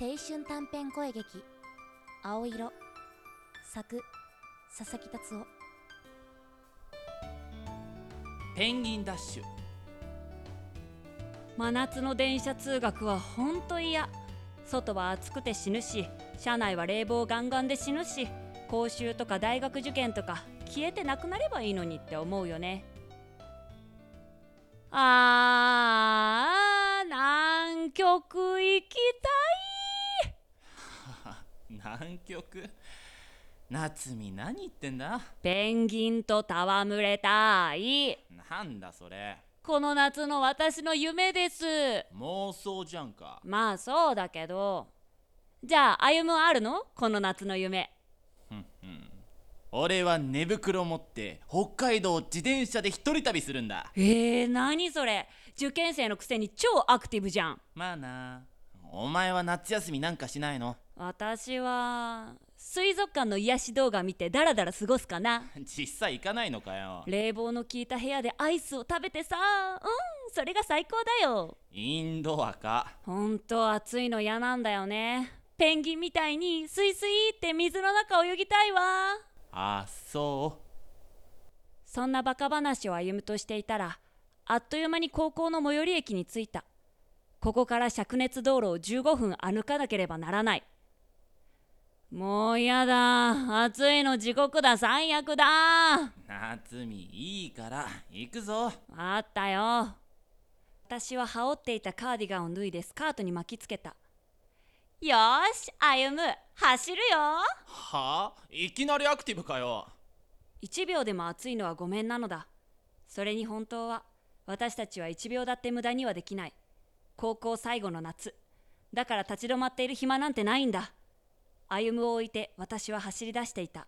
青春短編声劇「青色」作。佐々木達夫。ペンギンダッシュ。真夏の電車通学はほんと嫌。外は暑くて死ぬし車内は冷房ガンガンで死ぬし講習とか大学受験とか消えてなくなればいいのにって思うよね。あー南極行きたい南極？夏美何言ってんだ？ペンギンと戯れたい。なんだそれ？この夏の私の夢です。妄想じゃんか。まあそうだけど。じゃあ歩むあるの？この夏の夢。俺は寝袋持って北海道を自転車で一人旅するんだ。えー、何それ？受験生のくせに超アクティブじゃん。まあなお前は夏休みなんかしないの？私は水族館の癒し動画見てダラダラ過ごすかな。実際行かないのかよ。冷房の効いた部屋でアイスを食べてさうんそれが最高だよ。インドアか。ほんと暑いの嫌なんだよね。ペンギンみたいにスイスイって水の中泳ぎたいわ。あそそんなバカ話を歩むとしていたらあっという間に高校の最寄り駅に着いたここから灼熱道路を15分歩かなければならない。もうやだ。暑いの地獄だ。最悪だ。う夏美いいから行くぞ。あったよ。私は羽織っていたカーディガンを脱いでスカートに巻きつけた。よーし歩む。走るよ。は？あいきなりアクティブかよ。1秒でも暑いのはごめんなのだ。それに本当は私たちは1秒だって無駄にはできない高校最後の夏。だから立ち止まっている暇なんてないんだ。歩を置いて私は走り出していた。